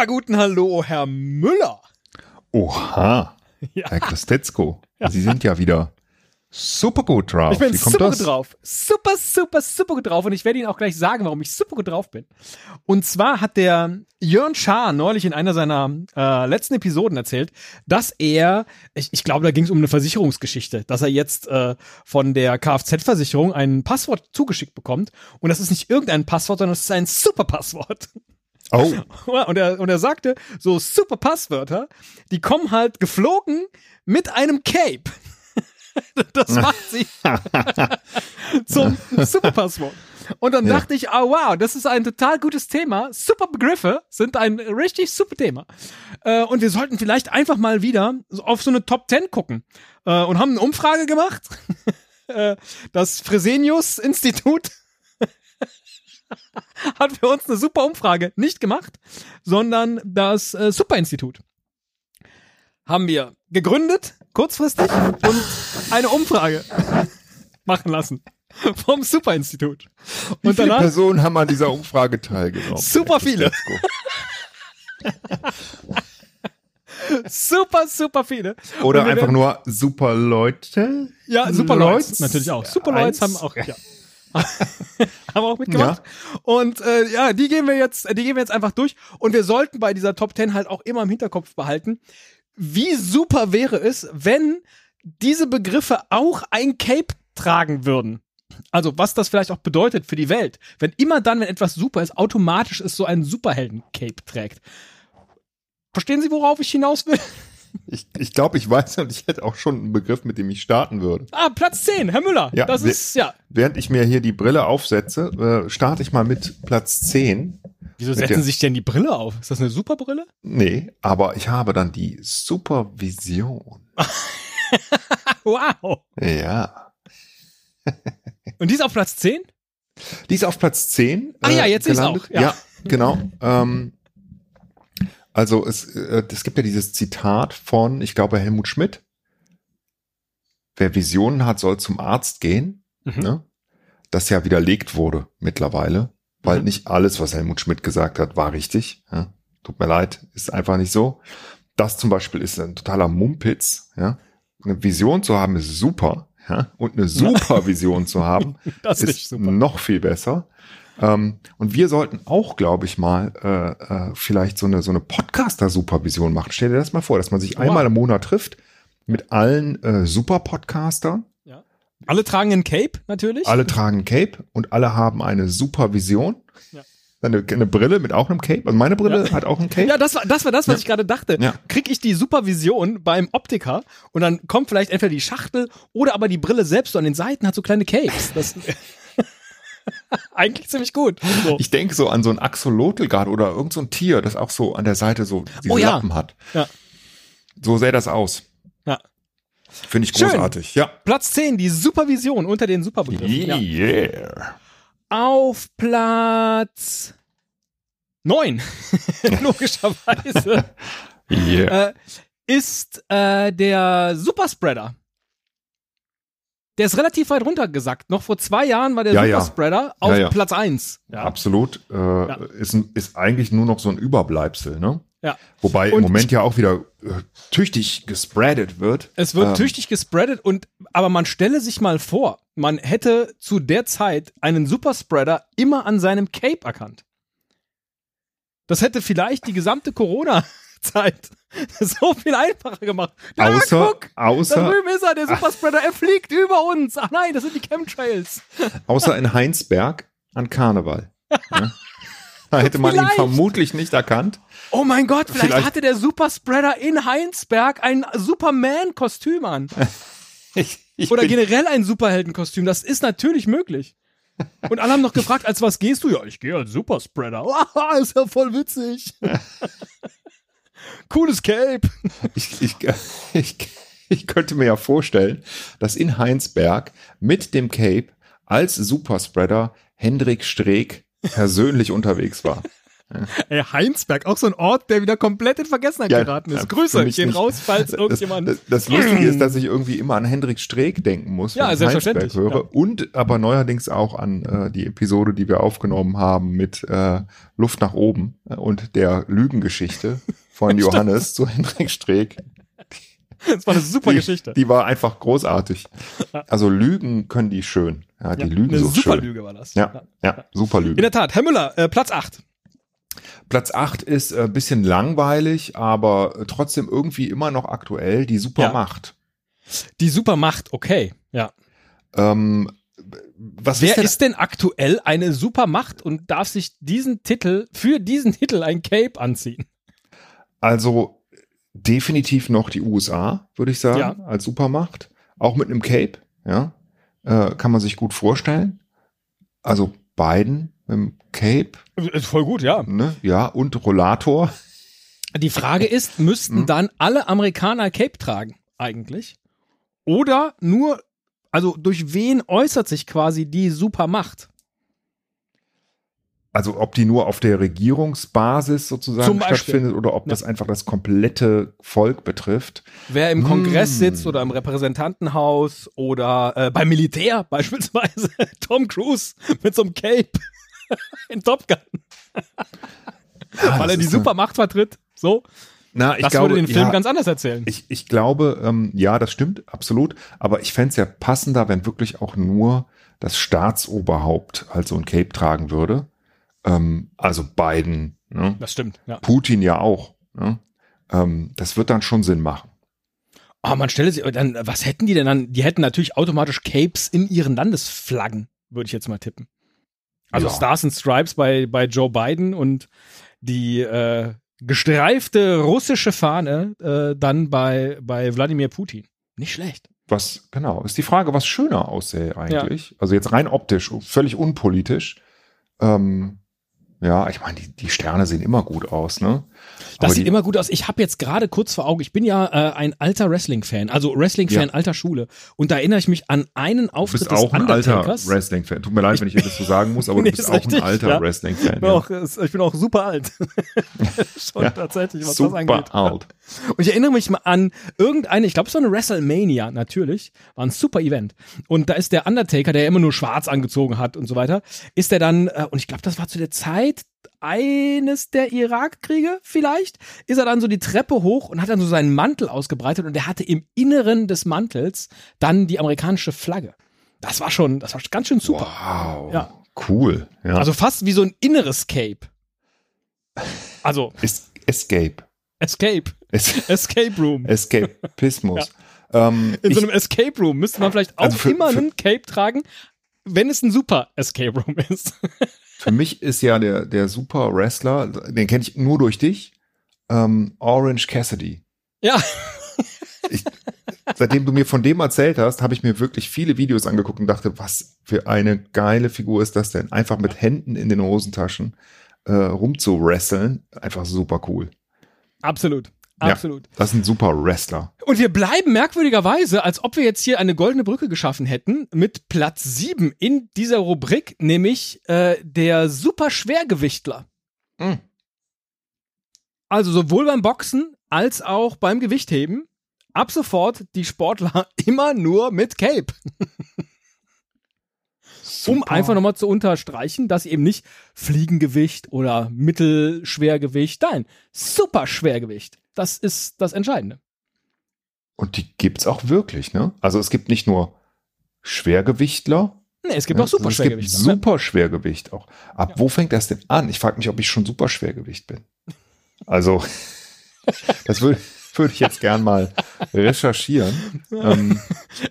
Super guten Hallo, Herr Müller. Oha, Ja. Herr Christetzko, Sie sind ja wieder super gut drauf. Ich bin super das? gut drauf. Super, super, super gut drauf. Und ich werde Ihnen auch gleich sagen, warum ich super gut drauf bin. Und zwar hat der Jörn Schaar neulich in einer seiner äh, letzten Episoden erzählt, dass er, ich, ich glaube, da ging es um eine Versicherungsgeschichte, dass er jetzt äh, von der Kfz-Versicherung ein Passwort zugeschickt bekommt. Und das ist nicht irgendein Passwort, sondern es ist ein super Passwort. Oh, Und er, und er sagte, so super Passwörter, die kommen halt geflogen mit einem Cape. Das macht sie zum Superpasswort. Und dann Ja. dachte ich, oh wow, das ist ein total gutes Thema. Super Begriffe sind ein richtig super Thema. Äh, und wir sollten vielleicht einfach mal wieder auf so eine Top 10 gucken. Äh, und haben eine Umfrage gemacht. Äh, das Fresenius-Institut hat für uns eine super Umfrage nicht gemacht, sondern das äh, Superinstitut haben wir gegründet, kurzfristig, und eine Umfrage machen lassen vom Superinstitut. wie Und viele danach Personen haben an dieser Umfrage teilgenommen? Super viele. Super, super viele. Oder einfach nur super Leute? Ja, super Leute natürlich auch. Super Leute haben auch, ja. Haben auch mitgemacht. Und äh, ja, die gehen wir jetzt, die gehen wir jetzt einfach durch. Und wir sollten bei dieser Top 10 halt auch immer im Hinterkopf behalten, wie super wäre es, wenn diese Begriffe auch ein Cape tragen würden. Also was das vielleicht auch bedeutet für die Welt. Wenn immer dann, wenn etwas super ist, automatisch es so ein Superhelden-Cape trägt. Verstehen Sie, worauf ich hinaus will? Ich, ich glaube, ich weiß und ich hätte auch schon einen Begriff, mit dem ich starten würde. Ah, Platz 10, Herr Müller. Ja, das ist, ja. Während ich mir hier die Brille aufsetze, äh, starte ich mal mit Platz 10. Wieso setzen der- sich denn die Brille auf? Ist das eine Superbrille? Nee, aber ich habe dann die Supervision. Wow. Ja. Und die ist auf Platz 10? Die ist auf Platz 10. Ah ja, jetzt gelandet. auch, ja. Ja, genau. Ähm, also es, äh, es gibt ja dieses Zitat von, ich glaube, Helmut Schmidt. Wer Visionen hat, soll zum Arzt gehen. Mhm. Ne? Das ja widerlegt wurde mittlerweile, weil Mhm. nicht alles, was Helmut Schmidt gesagt hat, war richtig. Ja? Tut mir leid, ist einfach nicht so. Das zum Beispiel ist ein totaler Mumpitz. Ja? Eine Vision zu haben ist super. Ja? Und eine super Vision zu haben, Das ist, ist noch viel besser. Ähm, und wir sollten auch, glaube ich, mal äh, äh, vielleicht so eine, so eine Podcaster-Supervision machen. Stell dir das mal vor, dass man sich Wow. einmal im Monat trifft mit allen äh, Super-Podcastern. Alle tragen ein Cape, natürlich. Alle tragen ein Cape und alle haben eine Supervision. Ja. Eine, eine Brille mit auch einem Cape. Also meine Brille Ja. hat auch ein Cape. Ja, das war das, war das was Ja. ich gerade dachte. Ja. Krieg ich die Supervision beim Optiker und dann kommt vielleicht entweder die Schachtel oder aber die Brille selbst so an den Seiten hat so kleine Capes. Das eigentlich ziemlich gut. So. Ich denke so an so ein Axolotl gerade oder irgend so ein Tier, das auch so an der Seite so diese Oh ja. Lappen hat. Ja. So sähe das aus. Ja. Finde ich Schön. großartig. Ja. Platz 10, die Supervision unter den Superbegriffen. Ja. Auf Platz 9, logischerweise, Yeah. äh, ist äh, der Superspreader. Der ist relativ weit runtergesackt. Noch vor zwei Jahren war der Ja, ja. Superspreader auf Ja, ja. Platz 1. Ja. Absolut. Äh, ist, ist eigentlich nur noch so ein Überbleibsel, ne? Ja. Wobei Und- im Moment ja auch wieder äh, tüchtig gespreadet wird. Es wird Ähm, tüchtig gespreadet und aber man stelle sich mal vor, man hätte zu der Zeit einen Superspreader immer an seinem Cape erkannt. Das hätte vielleicht die gesamte Corona-Zeit so viel einfacher gemacht. Da, Außer, guck, da außer, drüben ist er, der Superspreader, er fliegt über uns. Ach nein, das sind die Chemtrails. außer in Heinsberg an Karneval. ne? Da hätte man ihn Vielleicht. vermutlich nicht erkannt. Oh mein Gott, vielleicht, Vielleicht- hatte der Superspreader in Heinsberg ein Superman-Kostüm an. Ich, ich Oder generell ein Superheldenkostüm. Das ist natürlich möglich. Und alle haben noch gefragt, als was gehst du? Ja, ich gehe als Superspreader. Haha, ist ja voll witzig. Cooles Cape. ich, ich, ich, ich könnte mir ja vorstellen, dass in Heinsberg mit dem Cape als Superspreader Hendrik Streeck persönlich unterwegs war. Ey, Heinsberg, auch so ein Ort, der wieder komplett in Vergessenheit Ja, geraten ist. ja, Grüße, gehen nicht. raus, falls Das, irgendjemand. das, das Lustige ist, dass ich irgendwie immer an Hendrik Streeck denken muss, Ja, wenn ich selbstverständlich, Heinsberg höre. Und aber neuerdings auch an äh, die Episode, die wir aufgenommen haben mit äh, Luft nach oben äh, und der Lügengeschichte von Johannes zu Hendrik Streeck. das war eine super die, Geschichte. Die war einfach großartig. Also Lügen können die schön. Ja, die ja, Lügen eine so super schön. Lüge war das. Ja, ja, super In Lüge. der Tat, Herr Müller, äh, Platz 8. Platz 8 ist ein bisschen langweilig, aber äh, trotzdem irgendwie immer noch aktuell, die Supermacht. Die Supermacht, okay. Ja. Ähm, was Wer ist denn ist denn aktuell eine Supermacht und darf sich diesen Titel, für diesen Titel ein Cape anziehen? Also definitiv noch die USA, würde ich sagen, Ja. als Supermacht. Auch mit einem Cape, ja. Äh, kann man sich gut vorstellen. Also Biden mit dem Cape, Ist voll gut, ja. ne? Ja, und Rollator. Die Frage ist, müssten Hm. dann alle Amerikaner Cape tragen, eigentlich? Oder nur, also durch wen äußert sich quasi die Supermacht? Also ob die nur auf der Regierungsbasis sozusagen stattfindet oder ob Ja. das einfach das komplette Volk betrifft. Wer im Kongress Hm. sitzt oder im Repräsentantenhaus oder äh, beim Militär beispielsweise Tom Cruise mit so einem Cape in Top Gun, Ja, weil das er die Supermacht vertritt. So, Na, ich das glaube, würde den Film ja, ganz anders erzählen. Ich, ich glaube, ähm, ja, das stimmt, absolut. Aber ich fände es ja passender, wenn wirklich auch nur das Staatsoberhaupt halt so ein Cape tragen würde. Ähm, also Biden, ne? das stimmt, ja. Putin ja auch. Ne? Ähm, das wird dann schon Sinn machen. Aber man stelle sich, dann, was hätten die denn dann? Die hätten natürlich automatisch Capes in ihren Landesflaggen, würde ich jetzt mal tippen. Also Ja. Stars and Stripes bei, bei Joe Biden und die äh, gestreifte russische Fahne äh, dann bei, bei Wladimir Putin. Nicht schlecht. Was, genau, ist die Frage, was schöner aussähe eigentlich. Also jetzt rein optisch, völlig unpolitisch. Ähm, ja, ich meine, die, die Sterne sehen immer gut aus, ne? Das Aber sieht immer gut aus. Ich habe jetzt gerade kurz vor Augen, ich bin ja äh, ein alter Wrestling-Fan, also Wrestling-Fan Ja. alter Schule. Und da erinnere ich mich an einen Du Auftritt bist auch des ein alter. Wrestling-Fan. Tut mir leid, wenn ich das so sagen muss, aber Nee, du bist ist auch richtig, ein alter ja. Wrestling-Fan. Ich bin, Ja. auch, ich bin auch super alt. Schon Ja. tatsächlich, was das angeht. Super alt. Und ich erinnere mich mal an irgendeine, ich glaube, es war eine WrestleMania, natürlich, war ein super Event. Und da ist der Undertaker, der immer nur schwarz angezogen hat und so weiter, ist der dann, äh, und ich glaube, das war zu der Zeit eines der Irakkriege vielleicht, ist er dann so die Treppe hoch und hat dann so seinen Mantel ausgebreitet und der hatte im Inneren des Mantels dann die amerikanische Flagge. Das war schon, das war ganz schön super. Wow. Ja. Cool. Ja. Also fast wie so ein inneres Cape. Also Es Escape. Escape. Es Escape Room. Escapismus. Ähm, In ich, so einem Escape Room müsste man vielleicht auch Also für- immer für- einen Cape tragen, wenn es ein super Escape Room ist. für mich ist ja der, der super Wrestler, den kenne ich nur durch dich, ähm, Orange Cassidy. ja, Ich, seitdem du mir von dem erzählt hast, habe ich mir wirklich viele Videos angeguckt und dachte, was für eine geile Figur ist das denn? Einfach mit Händen in den Hosentaschen äh, rumzuwresteln. Einfach super cool. Absolut. Ja. Absolut. Das ist ein super Wrestler. Und wir bleiben merkwürdigerweise, als ob wir jetzt hier eine goldene Brücke geschaffen hätten, mit Platz 7 in dieser Rubrik, nämlich äh, der Superschwergewichtler. Mhm. Also sowohl beim Boxen als auch beim Gewichtheben. Ab sofort die Sportler immer nur mit Cape. Um Super. einfach nochmal zu unterstreichen, dass eben nicht Fliegengewicht oder Mittelschwergewicht, nein, Superschwergewicht. Das ist das Entscheidende. Und die gibt's auch wirklich, ne? Also es gibt nicht nur Schwergewichtler, Nee, es gibt Ja, auch Superschwergewicht. Es gibt super Schwergewicht auch. Ab wo fängt das denn an? Ich frage mich, ob ich schon super Schwergewicht bin. Also, das würde würd ich jetzt gern mal recherchieren. ähm,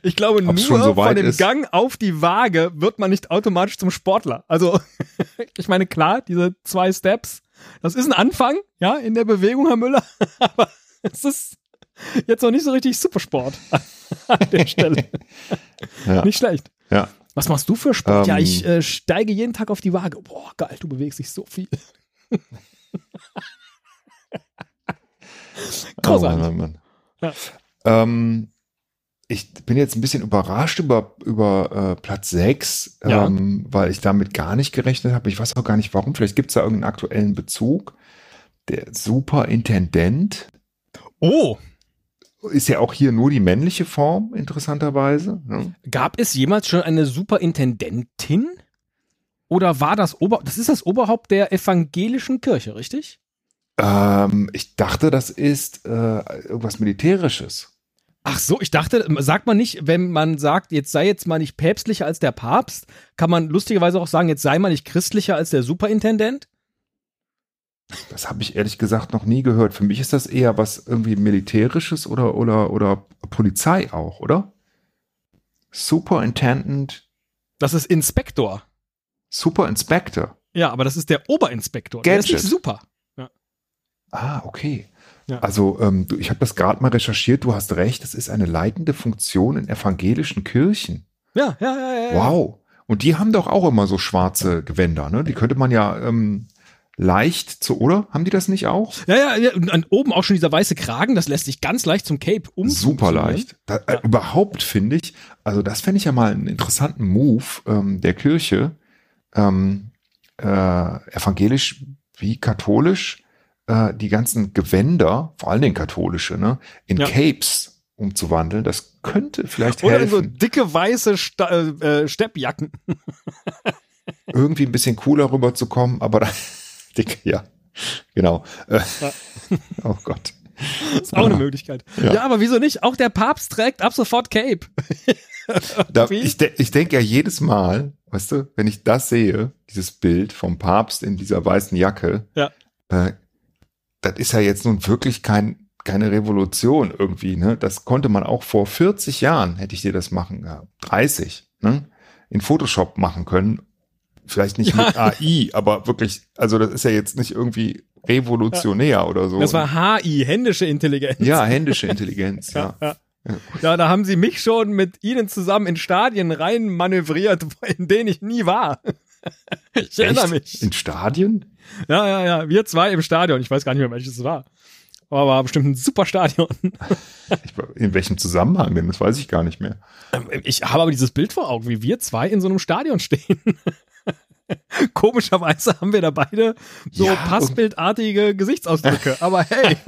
Ich glaube, nur so von dem ist. Gang auf die Waage wird man nicht automatisch zum Sportler. Also, ich meine, klar, diese zwei Steps, das ist ein Anfang, ja, in der Bewegung, Herr Müller, aber es ist jetzt noch nicht so richtig Supersport an der Stelle. ja, Nicht schlecht. ja. Was machst du für Sport? ja, Ähm, ich äh, steige jeden Tag auf die Waage. Boah, geil, du bewegst dich so viel. Oh. Mann, Mann, Mann. Ja. Ähm, ich bin jetzt ein bisschen überrascht über, über äh, Platz 6, Ja. ähm, weil ich damit gar nicht gerechnet habe. Ich weiß auch gar nicht warum. Vielleicht gibt es da irgendeinen aktuellen Bezug. Der Superintendent Oh, ist ja auch hier nur die männliche Form, interessanterweise. Ne? gab es jemals schon eine Superintendentin? Oder war das Ober, das ist das Oberhaupt der evangelischen Kirche, richtig? Ähm, ich dachte, das ist äh, irgendwas Militärisches. Ach so, ich dachte, sagt man nicht, wenn man sagt, jetzt sei jetzt mal nicht päpstlicher als der Papst, kann man lustigerweise auch sagen, jetzt sei mal nicht christlicher als der Superintendent? Das habe ich ehrlich gesagt noch nie gehört. Für mich ist das eher was irgendwie Militärisches oder, oder, oder Polizei auch, oder? Superintendent, Das ist Inspektor. Super Inspector. Ja, aber das ist der Oberinspektor. Der ist Gadget. nicht super. Ah, okay. Ja. Also ähm, du, ich habe das gerade mal recherchiert. Du hast recht. Das ist eine leitende Funktion in evangelischen Kirchen. Ja, ja, ja, ja. Wow. Und die haben doch auch immer so schwarze Gewänder. Ne? Die könnte man ja ähm, leicht zu, oder? Haben die das nicht auch? Ja, ja, ja. Und an oben auch schon dieser weiße Kragen, das lässt sich ganz leicht zum Cape um. Super leicht. Da, äh, Ja. Überhaupt finde ich, also das fände ich ja mal einen interessanten Move ähm, der Kirche, ähm, äh, evangelisch wie katholisch, äh, die ganzen Gewänder, vor allen Dingen katholische, ne, in Ja. Capes umzuwandeln. Das könnte vielleicht Oder in so helfen, dicke weiße Sta äh, äh, Steppjacken. irgendwie ein bisschen cooler rüberzukommen, aber da, dick, ja, genau. Äh, Ja. oh Gott. ist auch eine Möglichkeit. Ja. Ja. aber wieso nicht? Auch der Papst trägt ab sofort Cape. Da, ich de ich denke ja jedes Mal, weißt du, wenn ich das sehe, dieses Bild vom Papst in dieser weißen Jacke, Ja. äh, das ist ja jetzt nun wirklich kein, keine Revolution irgendwie, ne? Das konnte man auch vor 40 Jahren, hätte ich dir das machen, ja, 30, ne? In Photoshop machen können. Vielleicht nicht Ja. mit AI, aber wirklich, also das ist ja jetzt nicht irgendwie revolutionär oder so. Das war HI, händische Intelligenz. ja, händische Intelligenz, ja. ja. Ja, da haben sie mich schon mit ihnen zusammen in Stadien rein manövriert, in denen ich nie war. Ich erinnere Echt? mich. In Stadien? Ja, ja, ja. Wir zwei im Stadion. Ich weiß gar nicht mehr, welches es war. Aber war bestimmt ein super Stadion. In welchem Zusammenhang denn? Das weiß ich gar nicht mehr. Ich habe aber dieses Bild vor Augen, wie wir zwei in so einem Stadion stehen. Komischerweise haben wir da beide so Ja, passbildartige Gesichtsausdrücke. Aber hey,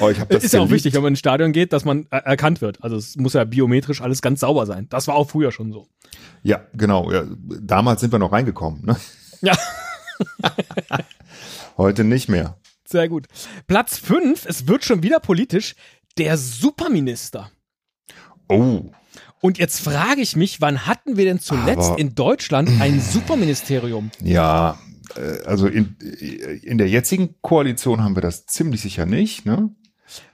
Oh, ich habe das ist ja auch wichtig, wenn man ins Stadion geht, dass man äh, erkannt wird. Also es muss ja biometrisch alles ganz sauber sein. Das war auch früher schon so. Ja, genau. Ja, damals sind wir noch reingekommen. Ne? Ja, Heute nicht mehr. sehr gut. Platz 5, es wird schon wieder politisch, der Superminister. Oh, Und jetzt frage ich mich, wann hatten wir denn zuletzt Aber- in Deutschland ein Superministerium? ja. Äh, Also in, in der jetzigen Koalition haben wir das ziemlich sicher nicht. Ne?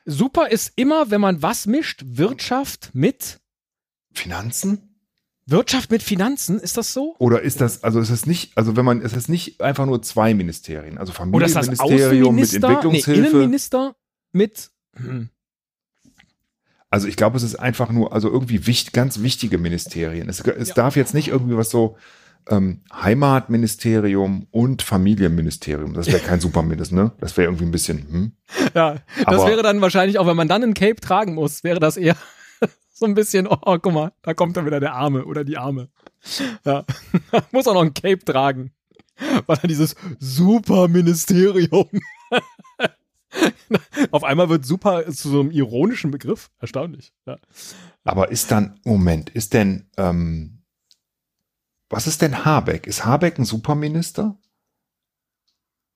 Super ist immer, wenn man was mischt, Wirtschaft mit Finanzen? Wirtschaft mit Finanzen, ist das so? Oder ist das, also ist es nicht, also wenn man, ist es nicht einfach nur zwei Ministerien, also Familienministerium mit Außenminister, nee, Entwicklungshilfe? Innenminister mit hm, Also ich glaube, es ist einfach nur, also irgendwie wichtig, ganz wichtige Ministerien. Es, es Ja. darf jetzt nicht irgendwie was so ähm, Heimatministerium und Familienministerium. Das wäre kein Superminister, ne? Das wäre irgendwie ein bisschen, hm? Ja, das Aber- wäre dann wahrscheinlich auch, wenn man dann ein Cape tragen muss, wäre das eher so ein bisschen, oh, oh, guck mal, da kommt dann wieder der Arme oder die Arme. Ja, muss auch noch ein Cape tragen, weil er dieses Superministerium. Auf einmal wird super zu so einem ironischen Begriff. Erstaunlich. Ja. Aber ist dann, Moment, ist denn, ähm, was ist denn Habeck? Ist Habeck ein Superminister?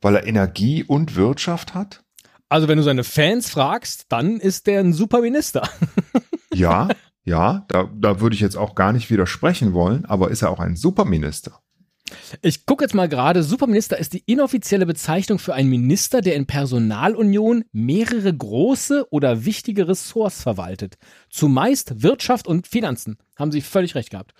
Weil er Energie und Wirtschaft hat? Also, wenn du seine Fans fragst, dann ist der ein Superminister. Ja, ja, da, da würde ich jetzt auch gar nicht widersprechen wollen, aber ist er auch ein Superminister? Ich gucke jetzt mal gerade, Superminister ist die inoffizielle Bezeichnung für einen Minister, der in Personalunion mehrere große oder wichtige Ressorts verwaltet. Zumeist Wirtschaft und Finanzen. Haben Sie völlig recht gehabt.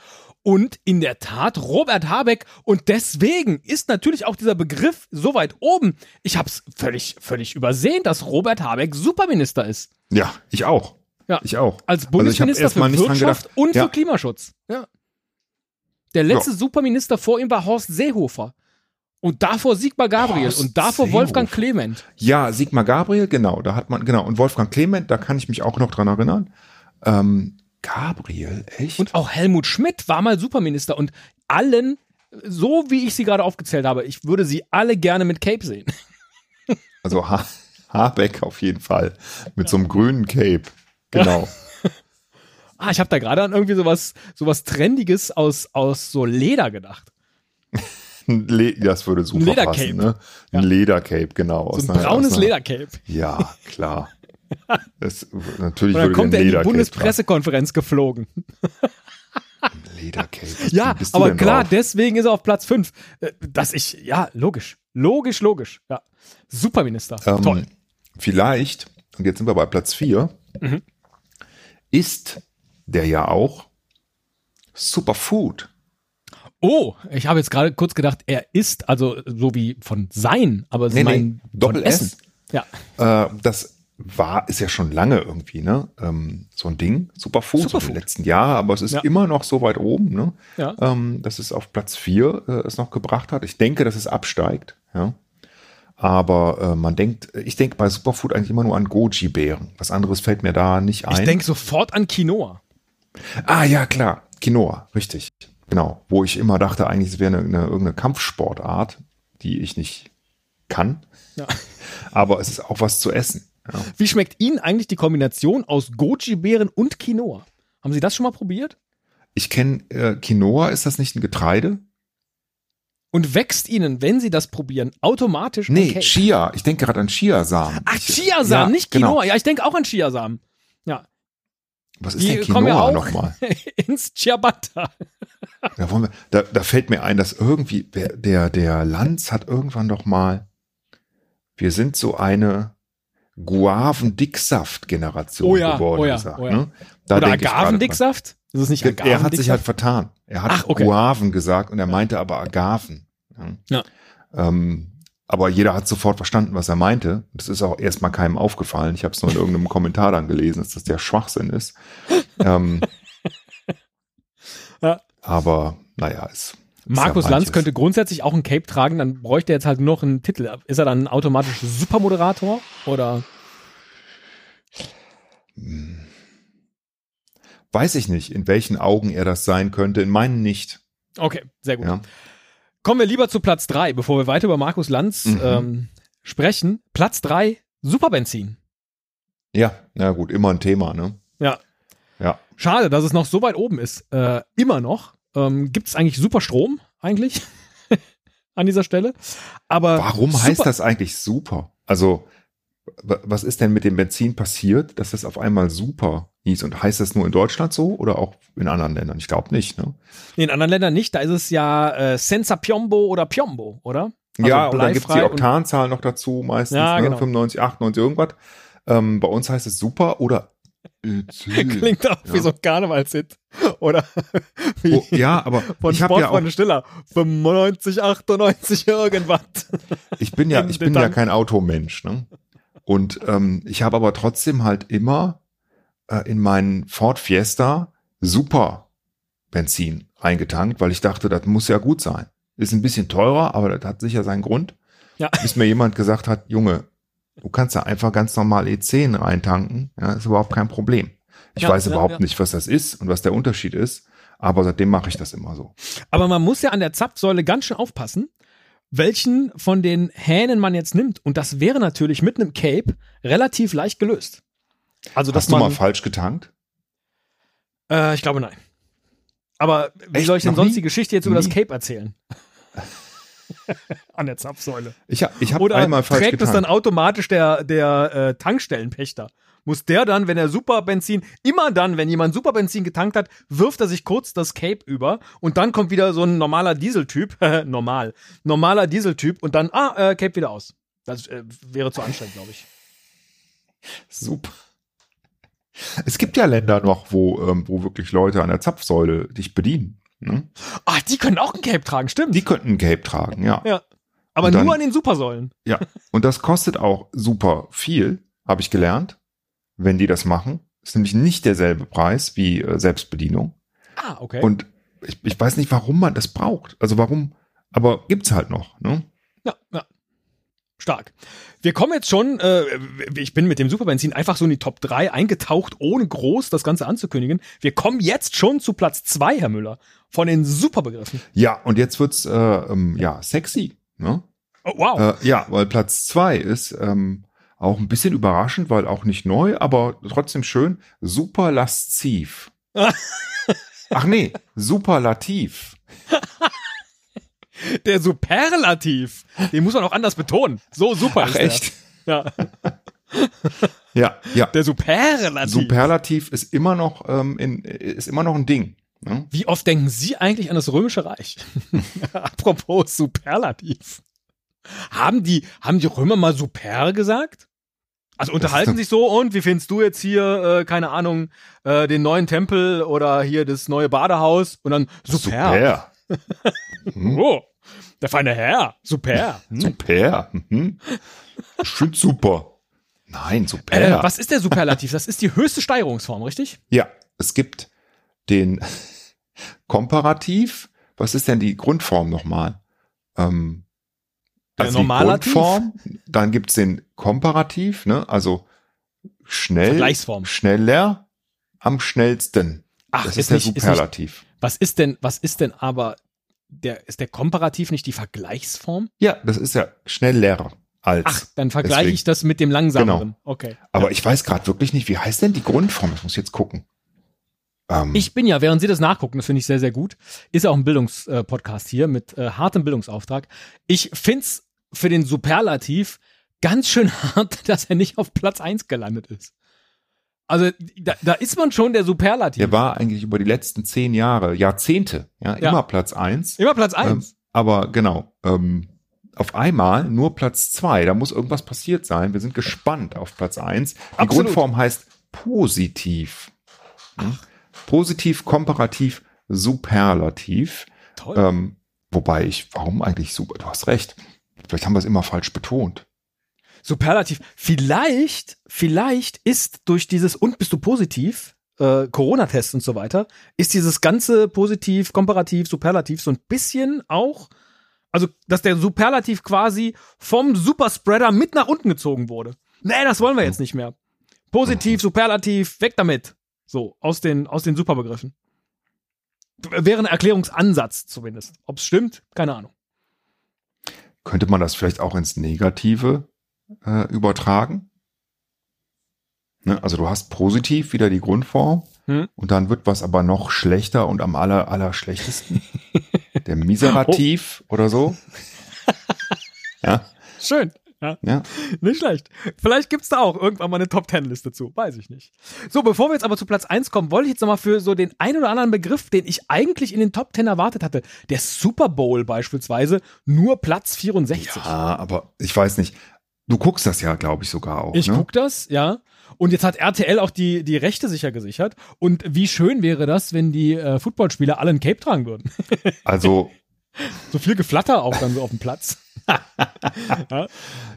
Und in der Tat Robert Habeck. Und deswegen ist natürlich auch dieser Begriff so weit oben. Ich habe es völlig, völlig übersehen, dass Robert Habeck Superminister ist. Ja, ich auch. Ja. Ich auch. Als Also ich Bundesminister erst mal für Wirtschaft gedacht. und Ja. für Klimaschutz. Ja. Der letzte Superminister vor ihm war Horst Seehofer. Und davor Sigmar Gabriel Horst und davor Seehofer. Wolfgang Clement. Ja, Sigmar Gabriel, genau, da hat man, genau, und Wolfgang Clement, da kann ich mich auch noch dran erinnern. Ähm, Gabriel, echt? Und auch Helmut Schmidt war mal Superminister und allen, so wie ich sie gerade aufgezählt habe, ich würde sie alle gerne mit Cape sehen. Also ha Habeck auf jeden Fall. Mit so einem grünen Cape. Genau. Ah, ich habe da gerade an irgendwie sowas, sowas Trendiges aus, aus so Leder gedacht. Ein Le das würde super Ledercape. passen, ne? Ein Ja. Ledercape, genau. So ein einer- braunes einer- Ledercape. Ja, klar. Das, natürlich Und dann würde kommt er in die Bundespressekonferenz geflogen. Ledercape. Ja, aber klar, drauf? deswegen ist er auf Platz 5. Dass ich, ja, logisch. Logisch, logisch. Ja. Superminister. Ähm, Toll. Vielleicht, und jetzt sind wir bei Platz 4, Mhm. ist der ja auch Superfood. Oh, ich habe jetzt gerade kurz gedacht, er ist, also so wie von sein, aber Nee, nee, mein von Doppel Essen. S. Ja. Äh, das war, ist ja schon lange irgendwie, ne? Ähm, so ein Ding, Superfood, Superfood. so die letzten Jahre, aber es ist Ja. immer noch so weit oben, ne? Ja. Ähm, dass es auf Platz 4 äh, es noch gebracht hat. Ich denke, dass es absteigt, ja. Aber äh, man denkt, ich denke bei Superfood eigentlich immer nur an Goji-Beeren. Was anderes fällt mir da nicht ein. Ich denke sofort an Quinoa. Ah ja, klar. Quinoa, richtig. Genau. Wo ich immer dachte, eigentlich es wäre eine, eine, irgendeine Kampfsportart, die ich nicht kann. Ja. Aber es ist auch was zu essen. Ja. Wie schmeckt Ihnen eigentlich die Kombination aus Goji-Beeren und Quinoa? Haben Sie das schon mal probiert? Ich kenne äh, Quinoa, ist das nicht ein Getreide? Und wächst Ihnen, wenn Sie das probieren, automatisch Nee? Chia. Ich denke gerade an Chiasamen. Ach, Chiasamen, ja, nicht Quinoa. Genau. Ja, ich denke auch an Chiasamen. Was ist die denn ja Quinoa nochmal? ins Ciabatta. Da, wollen wir, da, da fällt mir ein, dass irgendwie der, der, Lanz hat irgendwann doch mal, wir sind so eine Guavendicksaft-Generation Oh ja, geworden. oh ja, gesagt, oh ja. Ne? Da Oder. Agavendicksaft? Ist es nicht Er hat sich halt vertan. Er hat Ach, okay. Guaven gesagt und er meinte aber Agaven. Ja. Ähm, aber jeder hat sofort verstanden, was er meinte. Das ist auch erstmal keinem aufgefallen. Ich habe es nur in irgendeinem Kommentar dann gelesen, dass das der Schwachsinn ist. ähm, Ja. Aber naja, es. Markus ist ja Lanz könnte grundsätzlich auch ein Cape tragen, dann bräuchte er jetzt halt nur noch einen Titel. Ist er dann automatisch Supermoderator? Oder? Weiß ich nicht, in welchen Augen er das sein könnte. In meinen nicht. Okay, sehr gut. Ja. Kommen wir lieber zu Platz drei, bevor wir weiter über Markus Lanz Mhm. ähm, sprechen. Platz drei Superbenzin. Ja, na gut, immer ein Thema, ne? Ja. Ja. Schade, dass es noch so weit oben ist. Äh, immer noch. Ähm, Gibt es eigentlich Superstrom eigentlich an dieser Stelle? Aber Warum super, heißt das eigentlich super? Also, was ist denn mit dem Benzin passiert, dass das auf einmal super hieß? Und heißt das nur in Deutschland so oder auch in anderen Ländern? Ich glaube nicht, ne? In anderen Ländern nicht. Da ist es ja äh, Senza Piombo oder Piombo, oder? Also ja, und dann gibt's die bleifrei und- Oktanzahl noch dazu, meistens, Ja, ne? genau. 95, 98, irgendwas. Ähm, bei uns heißt es super oder Klingt auch wie Ja. so ein Karnevalshit. Oder wie Oh, ja, aber von ich habe ja auch, Stiller. 95, 98 irgendwas. ich bin ja, ich bin ja kein Automensch, ne? Und ähm, ich habe aber trotzdem halt immer äh, in meinen Ford Fiesta super Benzin reingetankt, weil ich dachte, das muss ja gut sein. Ist ein bisschen teurer, aber das hat sicher seinen Grund. Ja. Bis mir jemand gesagt hat, Junge, du kannst da einfach ganz normal E10 reintanken, ja, ist überhaupt kein Problem. Ich Ja, weiß ja, überhaupt nicht, was das ist und was der Unterschied ist, aber seitdem mache ich das immer so. Aber man muss ja an der Zapfsäule ganz schön aufpassen, welchen von den Hähnen man jetzt nimmt. Und das wäre natürlich mit einem Cape relativ leicht gelöst. Also, dass Hast du man. mal falsch getankt? Äh, ich glaube, nein. Aber wie Echt? soll ich denn Noch sonst nie? die Geschichte jetzt über das? Cape erzählen? An der Zapfsäule. Ich habe ich hab Oder einmal falsch trägt getankt. es dann automatisch der, der äh, Tankstellenpächter? Muss der dann, wenn er Superbenzin, immer dann, wenn jemand Superbenzin getankt hat, wirft er sich kurz das Cape über und dann kommt wieder so ein normaler Dieseltyp, normal, normaler Dieseltyp und dann, ah, äh, Cape wieder aus. Das äh, wäre zu anstrengend, glaube ich. Super. Es gibt ja Länder noch, wo, ähm, wo wirklich Leute an der Zapfsäule dich bedienen. Ne? Ah, die können auch ein Cape tragen, stimmt. Die könnten ein Cape tragen, ja. ja. Aber dann- nur an den Supersäulen. Ja. Und das kostet auch super viel, habe ich gelernt, wenn die das machen. Ist nämlich nicht derselbe Preis wie äh, Selbstbedienung. Ah, okay. Und ich, ich weiß nicht, warum man das braucht. Also warum, aber gibt's halt noch. Ne? Ja, ja. Stark. Wir kommen jetzt schon, äh, ich bin mit dem Superbenzin einfach so in die Top 3 eingetaucht, ohne groß das Ganze anzukündigen. Wir kommen jetzt schon zu Platz 2, Herr Müller, von den Superbegriffen. Ja, und jetzt wird's äh, ähm, ja sexy. Ne? Oh, wow. Äh, ja, weil Platz 2 ist ähm, auch ein bisschen überraschend, weil auch nicht neu, aber trotzdem schön. Superlasziv. Ach nee, superlativ. Der Superlativ. Den muss man auch anders betonen. So super Ach ist echt? der. Ja. Ja, ja. Der Superlativ. Superlativ ist immer noch ähm, in, ist immer noch ein Ding. Ne? Wie oft denken Sie eigentlich an das Römische Reich? Apropos Superlativ. Haben die, haben die Römer mal Super gesagt? Also unterhalten sich so und wie findest du jetzt hier, äh, keine Ahnung, äh, den neuen Tempel oder hier das neue Badehaus und dann super. Super. Hm, Oh, der feine Herr, super. Hm. super. Mhm. Schön super. Nein, super. Äh, was ist der Superlativ? Das ist die höchste Steigerungsform, richtig? Ja, es gibt den Komparativ. Was ist denn die Grundform nochmal? Ähm, Der also die Normalativ? Grundform, dann gibt's den Komparativ, ne? also schnell, Vergleichsform. schneller, am schnellsten. Ach, das ist ist der nicht- ist nicht- Superlativ. Was ist denn, was ist denn aber der, ist der Komparativ nicht die Vergleichsform? ja, das ist ja schneller als. Ach, dann vergleiche ich das mit dem langsameren. Genau. Okay. Aber ich weiß gerade wirklich nicht, wie heißt denn die Grundform? Ich muss jetzt gucken. Ähm, Ich bin ja, während Sie das nachgucken, das finde ich sehr, sehr gut, ist auch ein Bildungspodcast hier mit äh, hartem Bildungsauftrag. Ich find's für den Superlativ ganz schön hart, dass er nicht auf Platz 1 gelandet ist. Also da, da ist man schon der Superlativ. der war eigentlich über die letzten zehn Jahre, Jahrzehnte, ja, Ja. immer Platz eins. Immer Platz 1. Ähm, aber genau, ähm, auf einmal nur Platz zwei. Da muss irgendwas passiert sein. Wir sind gespannt auf Platz eins. Die Absolut. Grundform heißt positiv. Hm? Positiv, komparativ, superlativ. Toll. Ähm, wobei ich, warum eigentlich super? Du hast recht. Vielleicht haben wir es immer falsch betont. Superlativ. Vielleicht, vielleicht ist durch dieses und bist du positiv, äh, Corona-Tests und so weiter, ist dieses ganze positiv, komparativ, superlativ so ein bisschen auch, also dass der Superlativ quasi vom Superspreader mit nach unten gezogen wurde. Nee, das wollen wir jetzt nicht mehr. Positiv, superlativ, weg damit. So, aus den, aus den Superbegriffen. Wäre ein Erklärungsansatz zumindest. Ob es stimmt, keine Ahnung. Könnte man das vielleicht auch ins Negative äh, übertragen? Ne? Also du hast positiv wieder die Grundform Hm. und dann wird was aber noch schlechter und am aller, aller schlechtesten. Der Miserativ oder so. Ja, Schön. Ja. ja. Nicht schlecht. Vielleicht gibt's da auch irgendwann mal eine Top-10-Liste zu. Weiß ich nicht. So, bevor wir jetzt aber zu Platz 1 kommen, wollte ich jetzt nochmal für so den ein oder anderen Begriff, den ich eigentlich in den Top 10 erwartet hatte, der Super Bowl beispielsweise, nur Platz 64. Ja, aber ich weiß nicht. Du guckst das ja, glaube ich, sogar auch. Ich ne? guck das, ja. Und jetzt hat RTL auch die, die Rechte sicher gesichert. Und wie schön wäre das, wenn die äh, Footballspieler alle ein Cape tragen würden? Also, so viel Geflatter auch dann so auf dem Platz.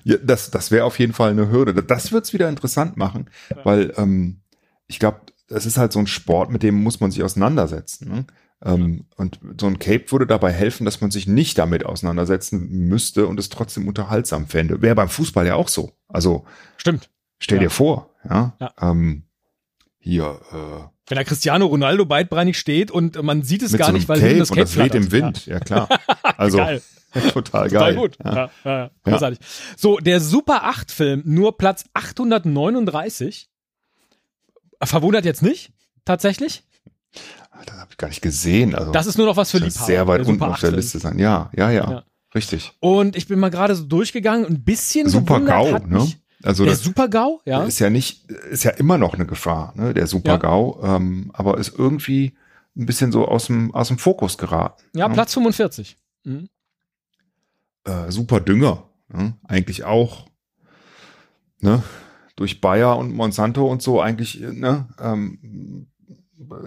ja, das, das wäre auf jeden Fall eine Hürde. Das wird's wieder interessant machen, weil ähm, ich glaube, das ist halt so ein Sport, mit dem muss man sich auseinandersetzen. Ne? Ähm, und so ein Cape würde dabei helfen, dass man sich nicht damit auseinandersetzen müsste und es trotzdem unterhaltsam fände. Wäre beim Fußball ja auch so. Also Stimmt. stell Ja. dir vor, ja, Ja. Ähm, hier äh, Wenn der Cristiano Ronaldo beidbeinig steht und man sieht es mit gar so nicht, weil Cape das und Cape das weht im. Wind, ja, klar. Also Geil. total Total geil. gut. Ja. Ja. Großartig. So, der Super 8 Film, nur Platz 839. Verwundert jetzt nicht, tatsächlich. Das habe ich gar nicht gesehen. Also Das ist nur noch was für das Liebhaber. sehr weit unten auf der 8 -Film. Liste sein. Ja, ja, ja, richtig. Und ich bin mal gerade so durchgegangen, ein bisschen Super GAU, ne? mich, Also Der das Super GAU, ja. ist ja nicht, ist ja immer noch eine Gefahr, ne? Der Super Ja. GAU, ähm, aber ist irgendwie ein bisschen so aus dem aus dem Fokus geraten. Ja, ne? Platz 45. Mhm. Äh, Super Dünger, ne? eigentlich auch, ne? Durch Bayer und Monsanto und so eigentlich, ne? Ähm,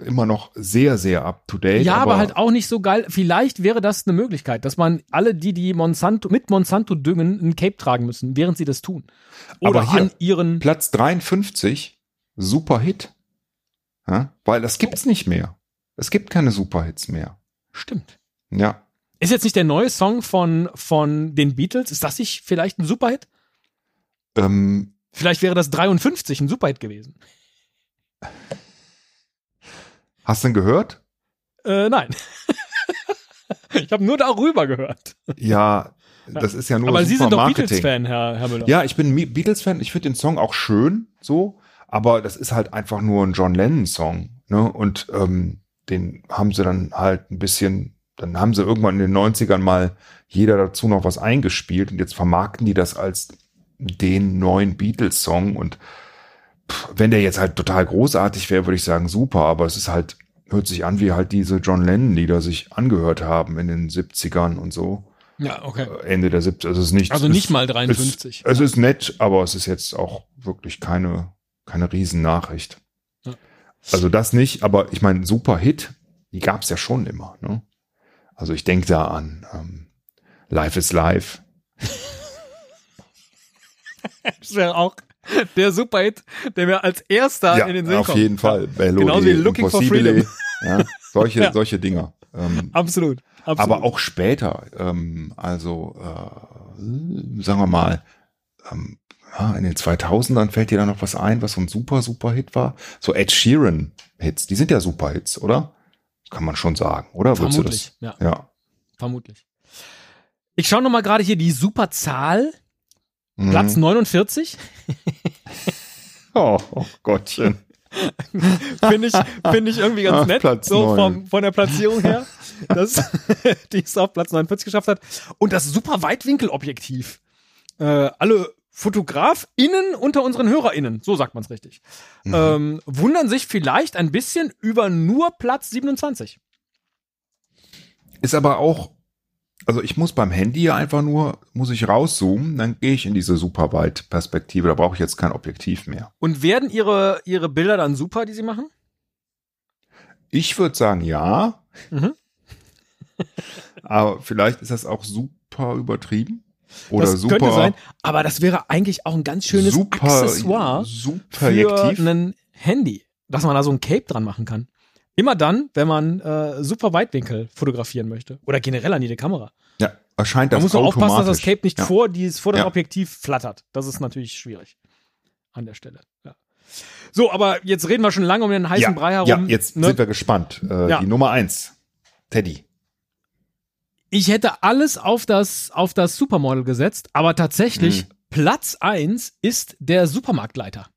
immer noch sehr, sehr up to date. Ja, aber, halt auch nicht so geil. Vielleicht wäre das eine Möglichkeit, dass man alle, die die Monsanto mit Monsanto düngen, ein Cape tragen müssen, während sie das tun. Oder Aber hier- an ihren. Platz 53, Super Hit. Ja? Weil das gibt's nicht mehr. Es gibt keine Superhits mehr. Stimmt. Ja. Ist jetzt nicht der neue Song von, von den Beatles, ist das nicht vielleicht ein Superhit? Ähm, Vielleicht wäre das 53 ein Superhit gewesen. Hast du ihn gehört? Äh, nein. ich habe nur darüber gehört. Ja, das ist ja nur Aber Sie sind doch. Beatles-Fan, Herr, Herr Müller. Ja, ich bin Beatles-Fan. Ich finde den Song auch schön, so. Aber das ist halt einfach nur ein John Lennon-Song. Ne? Und ähm, den haben sie dann halt ein bisschen, dann haben sie irgendwann in den 90ern mal jeder dazu noch was eingespielt. Und jetzt vermarkten die das als den neuen Beatles-Song. Und wenn der jetzt halt total großartig wäre, würde ich sagen, super. Aber es ist halt, hört sich an, wie halt diese John Lennon-Lieder sich angehört haben in den 70ern und so. Ja, okay. Ende der 70er. Also es ist nicht, Also nicht ist- mal 53. Es, es ist nett, aber es ist jetzt auch wirklich keine, keine Riesennachricht. Ja. Also das nicht, aber ich meine, super Hit, die gab es ja schon immer. Ne? Also ich denke da an ähm, Life is Life. Das wäre auch der Superhit, der mir als erster in den Sinn auf kommt. jeden Fall. Bello Genauso wie Looking for. Freedom. Ja, solche, Ja. solche Dinger. Ähm, Absolut. absolut. aber auch später, ähm, also äh, sagen wir mal, ähm, ja, in den 2000ern fällt dir da noch was ein, was so ein super, super Hit war? So Ed Sheeran Hits, die sind ja super Hits, oder? Kann man schon sagen, oder? Würdest du Vermutlich, ja? Ja. vermutlich. Ich schaue noch mal gerade hier die Superzahl, Mhm. Platz 49. Oh, oh Gottchen. Finde ich, finde ich irgendwie ganz Ach, nett, Platz so vom, von der Platzierung her, dass die es auf Platz 49 geschafft hat. Und das super Weitwinkelobjektiv. Äh, alle FotografInnen unter unseren HörerInnen, so sagt man es richtig, Mhm. ähm, wundern sich vielleicht ein bisschen über nur Platz 27. Ist aber auch, also ich muss beim Handy ja einfach nur, muss ich rauszoomen, dann gehe ich in diese Superweit-Perspektive, da brauche ich jetzt kein Objektiv mehr. Und werden ihre, ihre Bilder dann super, die sie machen? Ich würde sagen, ja. Mhm. Aber vielleicht ist das auch super übertrieben. Oder das super, könnte sein, aber das wäre eigentlich auch ein ganz schönes super, Accessoire super für ein Handy, dass man da so ein Cape dran machen kann. Immer dann, wenn man äh, super Weitwinkel fotografieren möchte. Oder generell an jede Kamera. Ja, erscheint Da das muss man aufpassen, dass das. Cape nicht ja. vor, dieses, vor dem Ja. Objektiv flattert. Das ist natürlich schwierig. An der Stelle. Ja. So, aber jetzt reden wir schon lange um den heißen Brei herum. Ja, jetzt ne? sind wir gespannt. Äh. Die Nummer eins, Teddy. Ich hätte alles auf das, auf das Supermodel gesetzt, aber tatsächlich Mhm. Platz eins ist der Supermarktleiter.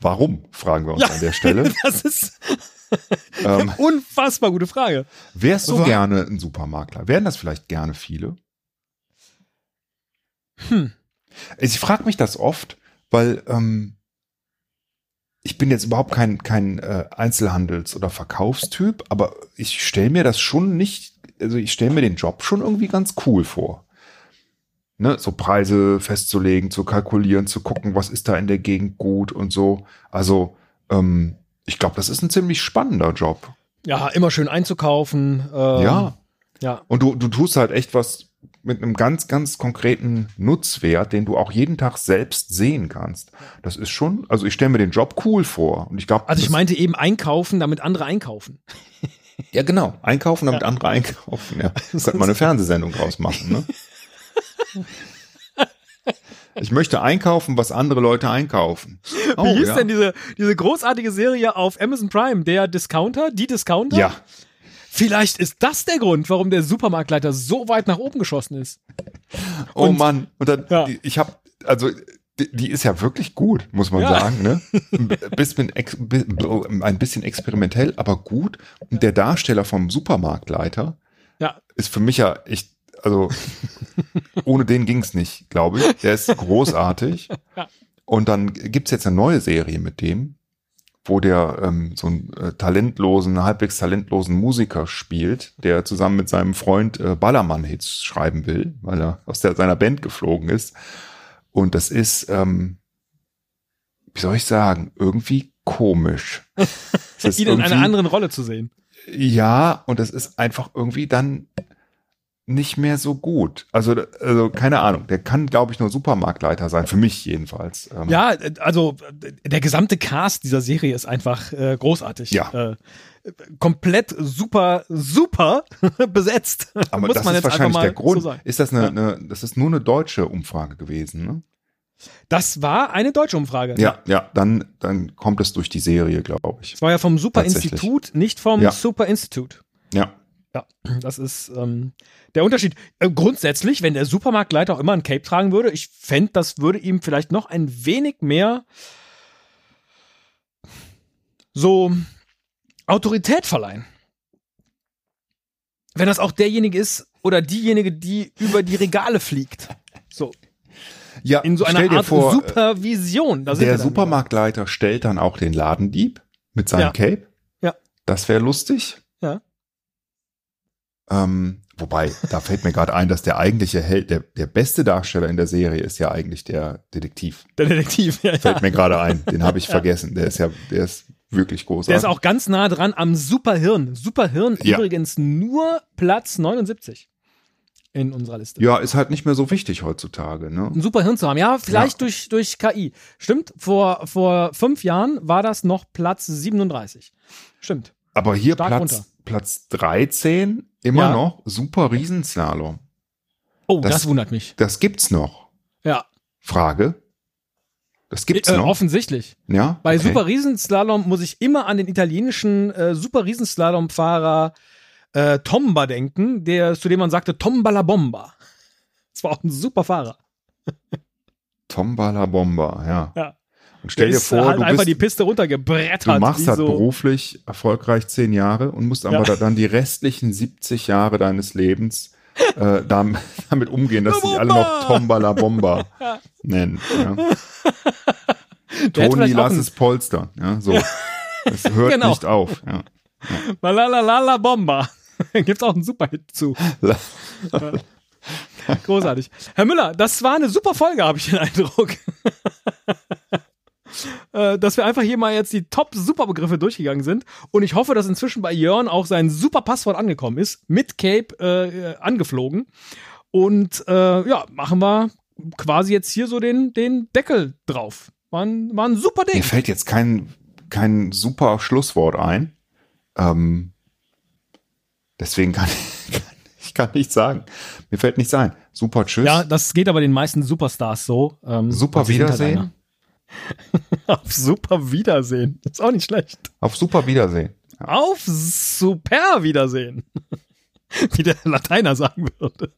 Warum, fragen wir uns Ja. an der Stelle. Das ist ähm, unfassbar gute Frage. wärst du Wa- gerne ein Supermakler? Wären das vielleicht gerne viele? Hm. Ich frage mich das oft, weil ähm, ich bin jetzt überhaupt kein, kein äh, Einzelhandels- oder Verkaufstyp, aber ich stelle mir das schon nicht, also ich stelle mir den Job schon irgendwie ganz cool vor. Ne, so Preise festzulegen, zu kalkulieren, zu gucken, was ist da in der Gegend gut und so. Also ähm, ich glaube, das ist ein ziemlich spannender Job. Ja, immer schön einzukaufen. Ähm, ja. Ja. Und du, du tust halt echt was mit einem ganz, ganz konkreten Nutzwert, den du auch jeden Tag selbst sehen kannst. Das ist schon, also ich stelle mir den Job cool vor. Und ich glaube, Also ich meinte eben einkaufen, damit andere einkaufen. ja genau, einkaufen, damit andere einkaufen. Ja, könnte man eine Fernsehsendung draus machen. Ne? Ich möchte einkaufen, was andere Leute einkaufen. Oh, Wie hieß ja. denn diese, diese großartige Serie auf Amazon Prime? Der Discounter? Die Discounter? Ja, Vielleicht ist das der Grund, warum der Supermarktleiter so weit nach oben geschossen ist. oh Und- Mann. Und dann, Ja. die- ich habe, also die, ist ja wirklich gut, muss man Ja. sagen. Ne? Ein bisschen experimentell, aber gut. Und der Darsteller vom Supermarktleiter Ja. ist für mich ja echt, also ohne den ging's nicht, glaube ich. Der ist großartig. Und dann gibt's jetzt eine neue Serie mit dem, wo der ähm, so einen äh, talentlosen, halbwegs talentlosen Musiker spielt, der zusammen mit seinem Freund äh, Ballermann-Hits schreiben will, weil er aus der, seiner Band geflogen ist. Und das ist, ähm, wie soll ich sagen, irgendwie komisch. Es ist Ihn in einer anderen Rolle zu sehen. ja, und das ist einfach irgendwie dann nicht mehr so gut. Also, also keine Ahnung. Der kann, glaube ich, nur Supermarktleiter sein. Für mich jedenfalls. Ähm ja, also der gesamte Cast dieser Serie ist einfach äh, großartig. Ja. Äh, komplett super, super besetzt. Aber Muss das man ist jetzt wahrscheinlich der Grund. So ist das eine, ja. eine, das ist nur eine deutsche Umfrage gewesen, ne? Das war eine deutsche Umfrage. Ja, ja, dann, dann kommt es durch die Serie, glaube ich. Es war ja vom Super Institut, nicht vom ja. Super Institut. Ja. Ja, das ist ähm, der Unterschied. Äh, grundsätzlich, wenn der Supermarktleiter auch immer ein Cape tragen würde, ich fände, das würde ihm vielleicht noch ein wenig mehr so Autorität verleihen. Wenn das auch derjenige ist oder diejenige, die über die Regale fliegt. So. Ja, in so einer Art vor, Supervision. der Supermarktleiter wieder. stellt dann auch den Ladendieb mit seinem ja. Cape. Ja. Das wäre lustig. Ja. Ähm, wobei, da fällt mir gerade ein, dass der eigentliche Held, der, der beste Darsteller in der Serie ist ja eigentlich der Detektiv. Der Detektiv, ja. Fällt mir gerade ein. Den habe ich ja. vergessen. Der ist ja, der ist wirklich großartig. Der ist auch ganz nah dran am Superhirn. Superhirn ja. übrigens nur Platz 79 in unserer Liste. Ja, ist halt nicht mehr so wichtig heutzutage, ne? Ein Superhirn zu haben. Ja, vielleicht ja. durch, durch KI. Stimmt, vor, vor fünf Jahren war das noch Platz 37. Stimmt. Aber hier Platz, Platz 13 immer ja. noch Super Riesenslalom. Oh, das, das, wundert mich. Das gibt's noch. Ja. Frage. Das gibt's äh, noch. Offensichtlich. Ja. Bei okay. Super Riesenslalom muss ich immer an den italienischen äh, Super Riesenslalom-Fahrer äh, Tomba denken, der, zu dem man sagte Tomba la Bomba. Das war auch ein super Fahrer. Tomba la Bomba, ja. Ja. Stell dir vor, halt du einfach bist, die Piste runtergebrettert. Du machst das so. beruflich erfolgreich zehn Jahre und musst aber ja. dann die restlichen 70 Jahre deines Lebens äh, damit umgehen, dass sie alle noch Tomba la Bomba nennen. Ja. Toni, lass es polstern. Ja, so. Es hört genau. nicht auf. Ja. Ja. Malalala Bomba. Gibt's auch einen Superhit zu. Großartig. Herr Müller, das war eine super Folge, habe ich den Eindruck. Äh, dass wir einfach hier mal jetzt die Top-Superbegriffe durchgegangen sind. Und ich hoffe, dass inzwischen bei Jörn auch sein super Passwort angekommen ist. Mit Cape äh, angeflogen. Und äh, ja, machen wir quasi jetzt hier so den, den Deckel drauf. War ein, war ein super Ding. Mir fällt jetzt kein, kein super Schlusswort ein. Ähm, deswegen kann ich, ich kann nichts sagen. Mir fällt nichts ein. Super Tschüss. Ja, das geht aber den meisten Superstars so. Ähm, super halt Wiedersehen. Auf super Wiedersehen. ist auch nicht schlecht. Auf super Wiedersehen. Ja. Auf super Wiedersehen. Wie der Lateiner sagen würde.